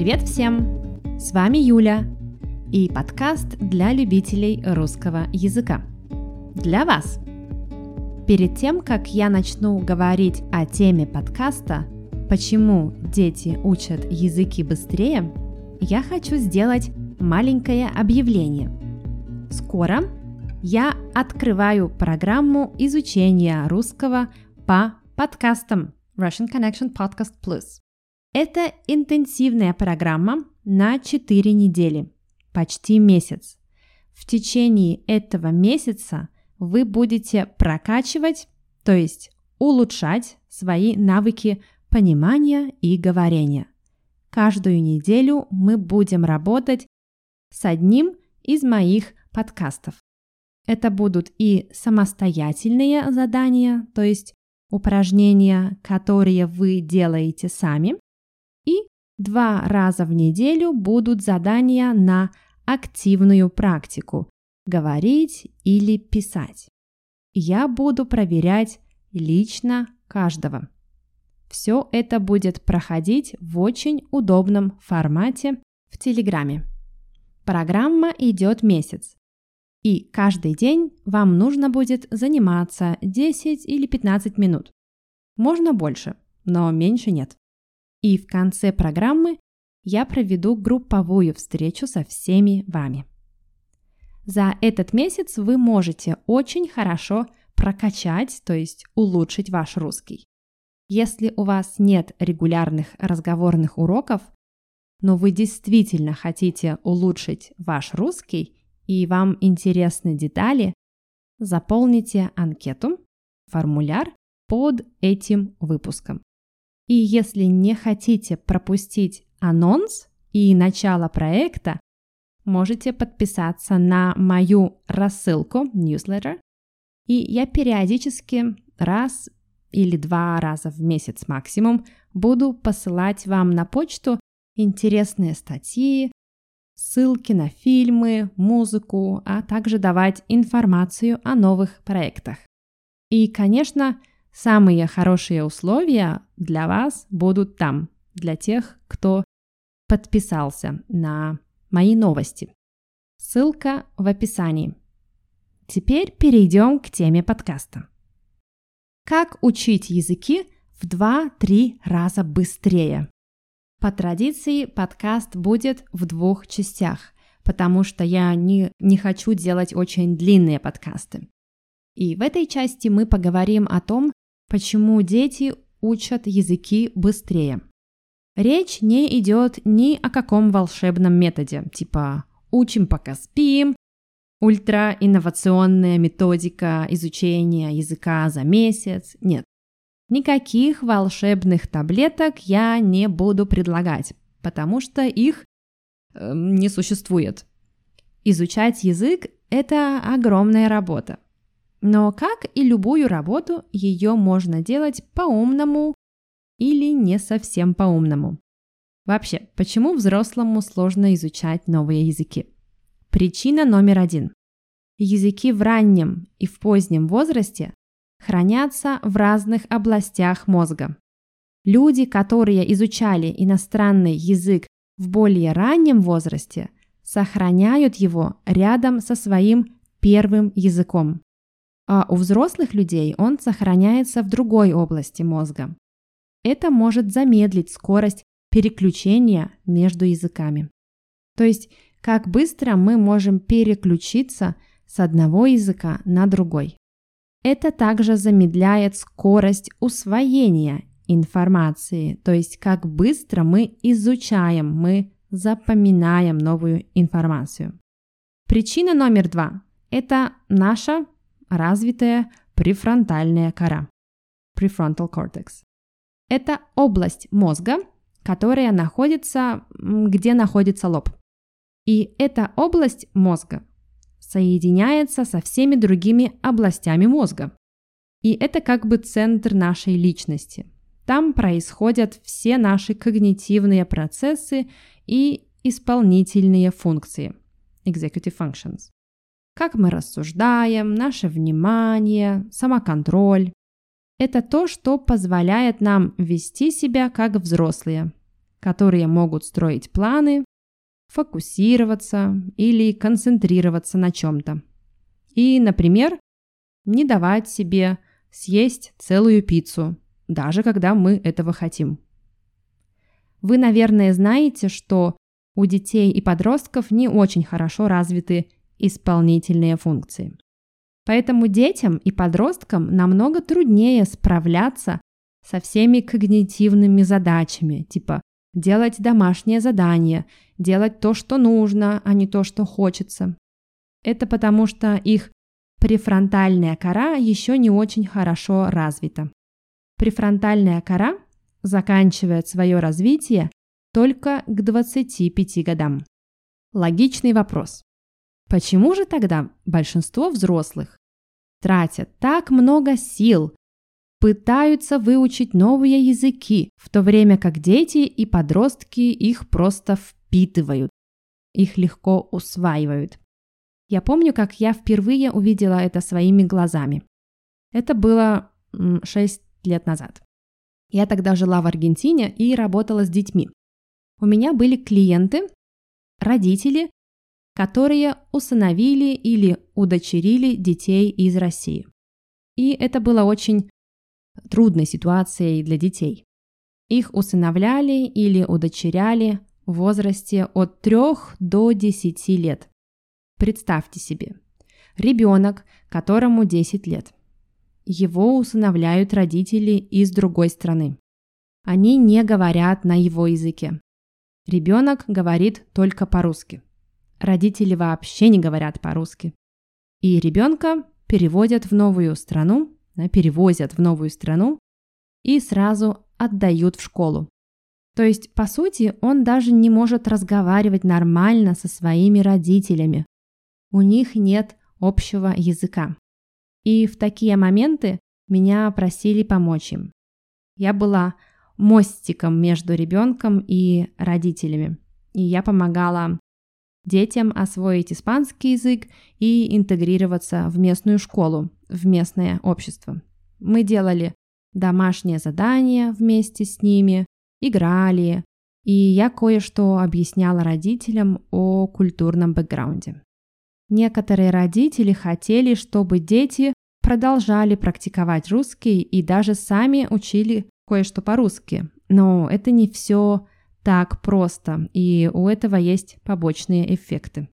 Привет всем! С вами Юля и подкаст для любителей русского языка. Для вас! Перед тем, как я начну говорить о теме подкаста «Почему дети учат языки быстрее», я хочу сделать маленькое объявление. Скоро я открываю программу изучения русского по подкастам Russian Connection Podcast Plus. Это интенсивная программа на 4 недели, почти месяц. В течение этого месяца вы будете прокачивать, то есть улучшать свои навыки понимания и говорения. Каждую неделю мы будем работать с одним из моих подкастов. Это будут и самостоятельные задания, то есть упражнения, которые вы делаете сами, два раза в неделю будут задания на активную практику – говорить или писать. Я буду проверять лично каждого. Все это будет проходить в очень удобном формате в Телеграме. Программа идет месяц. И каждый день вам нужно будет заниматься 10 или 15 минут. Можно больше, но меньше нет. И в конце программы я проведу групповую встречу со всеми вами. За этот месяц вы можете очень хорошо прокачать, то есть улучшить ваш русский. Если у вас нет регулярных разговорных уроков, но вы действительно хотите улучшить ваш русский и вам интересны детали, заполните анкету, формуляр под этим выпуском. И если не хотите пропустить анонс и начало проекта, можете подписаться на мою рассылку newsletter, и я периодически раз или два раза в месяц максимум буду посылать вам на почту интересные статьи, ссылки на фильмы, музыку, а также давать информацию о новых проектах. И, конечно, Самые хорошие условия для вас будут там, для тех, кто подписался на мои новости. Ссылка в описании. Теперь перейдем к теме подкаста. Как учить языки в 2-3 раза быстрее? По традиции подкаст будет в двух частях, потому что я не, не хочу делать очень длинные подкасты. И в этой части мы поговорим о том, Почему дети учат языки быстрее? Речь не идет ни о каком волшебном методе, типа «учим пока спим», ультраинновационная методика изучения языка за месяц. Нет. Никаких волшебных таблеток я не буду предлагать, потому что их э, не существует. Изучать язык – это огромная работа. Но как и любую работу, ее можно делать по-умному или не совсем по-умному. Вообще, почему взрослому сложно изучать новые языки? Причина номер один. Языки в раннем и в позднем возрасте хранятся в разных областях мозга. Люди, которые изучали иностранный язык в более раннем возрасте, сохраняют его рядом со своим первым языком а у взрослых людей он сохраняется в другой области мозга. Это может замедлить скорость переключения между языками. То есть, как быстро мы можем переключиться с одного языка на другой. Это также замедляет скорость усвоения информации, то есть как быстро мы изучаем, мы запоминаем новую информацию. Причина номер два – это наша развитая префронтальная кора. Prefrontal cortex. Это область мозга, которая находится, где находится лоб. И эта область мозга соединяется со всеми другими областями мозга. И это как бы центр нашей личности. Там происходят все наши когнитивные процессы и исполнительные функции. Executive functions как мы рассуждаем, наше внимание, самоконтроль. Это то, что позволяет нам вести себя как взрослые. которые могут строить планы, фокусироваться или концентрироваться на чем-то. И, например, не давать себе съесть целую пиццу, даже когда мы этого хотим. Вы, наверное, знаете, что у детей и подростков не очень хорошо развиты исполнительные функции. Поэтому детям и подросткам намного труднее справляться со всеми когнитивными задачами, типа делать домашнее задание, делать то, что нужно, а не то, что хочется. Это потому что их префронтальная кора еще не очень хорошо развита. Префронтальная кора заканчивает свое развитие только к 25 годам. Логичный вопрос. Почему же тогда большинство взрослых тратят так много сил, пытаются выучить новые языки, в то время как дети и подростки их просто впитывают, их легко усваивают? Я помню, как я впервые увидела это своими глазами. Это было 6 лет назад. Я тогда жила в Аргентине и работала с детьми. У меня были клиенты, родители, которые усыновили или удочерили детей из России. И это было очень трудной ситуацией для детей. Их усыновляли или удочеряли в возрасте от 3 до 10 лет. Представьте себе, ребенок, которому 10 лет. Его усыновляют родители из другой страны. Они не говорят на его языке. Ребенок говорит только по-русски. Родители вообще не говорят по-русски. И ребенка переводят в новую страну, перевозят в новую страну и сразу отдают в школу. То есть, по сути, он даже не может разговаривать нормально со своими родителями. У них нет общего языка. И в такие моменты меня просили помочь им. Я была мостиком между ребенком и родителями. И я помогала детям освоить испанский язык и интегрироваться в местную школу, в местное общество. Мы делали домашние задания вместе с ними, играли, и я кое-что объясняла родителям о культурном бэкграунде. Некоторые родители хотели, чтобы дети продолжали практиковать русский и даже сами учили кое-что по-русски. Но это не все так просто, и у этого есть побочные эффекты.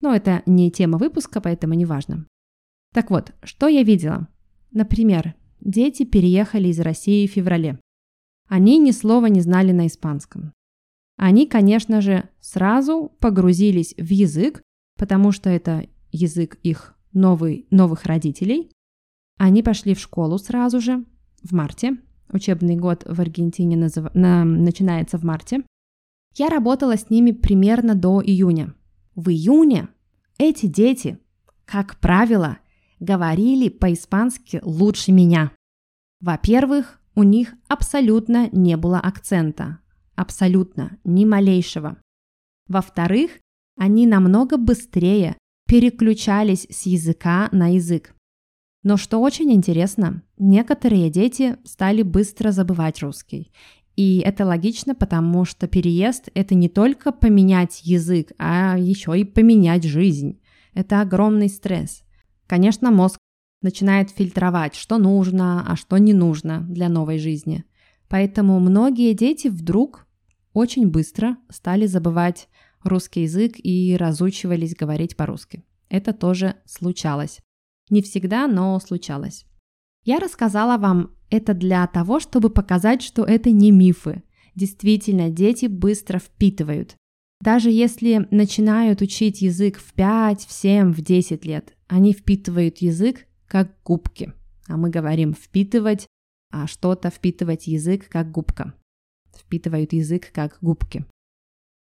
Но это не тема выпуска, поэтому не важно. Так вот, что я видела? Например, дети переехали из России в феврале. Они ни слова не знали на испанском. Они, конечно же, сразу погрузились в язык, потому что это язык их новый, новых родителей. Они пошли в школу сразу же, в марте, Учебный год в Аргентине назыв... на... начинается в марте. Я работала с ними примерно до июня. В июне эти дети, как правило, говорили по-испански лучше меня. Во-первых, у них абсолютно не было акцента. Абсолютно, ни малейшего. Во-вторых, они намного быстрее переключались с языка на язык. Но что очень интересно, некоторые дети стали быстро забывать русский. И это логично, потому что переезд – это не только поменять язык, а еще и поменять жизнь. Это огромный стресс. Конечно, мозг начинает фильтровать, что нужно, а что не нужно для новой жизни. Поэтому многие дети вдруг очень быстро стали забывать русский язык и разучивались говорить по-русски. Это тоже случалось. Не всегда, но случалось. Я рассказала вам это для того, чтобы показать, что это не мифы. Действительно, дети быстро впитывают. Даже если начинают учить язык в 5, в 7, в 10 лет, они впитывают язык как губки. А мы говорим впитывать, а что-то впитывать язык как губка. Впитывают язык как губки.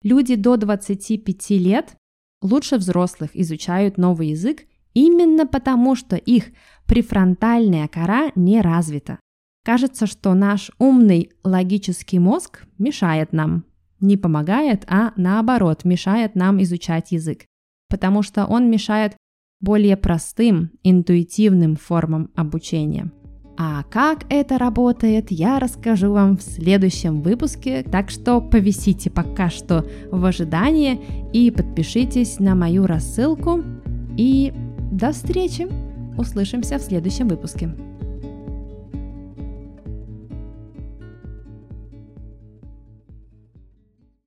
Люди до 25 лет лучше взрослых изучают новый язык Именно потому, что их префронтальная кора не развита. Кажется, что наш умный логический мозг мешает нам. Не помогает, а наоборот, мешает нам изучать язык. Потому что он мешает более простым, интуитивным формам обучения. А как это работает, я расскажу вам в следующем выпуске, так что повисите пока что в ожидании и подпишитесь на мою рассылку. И до встречи! Услышимся в следующем выпуске.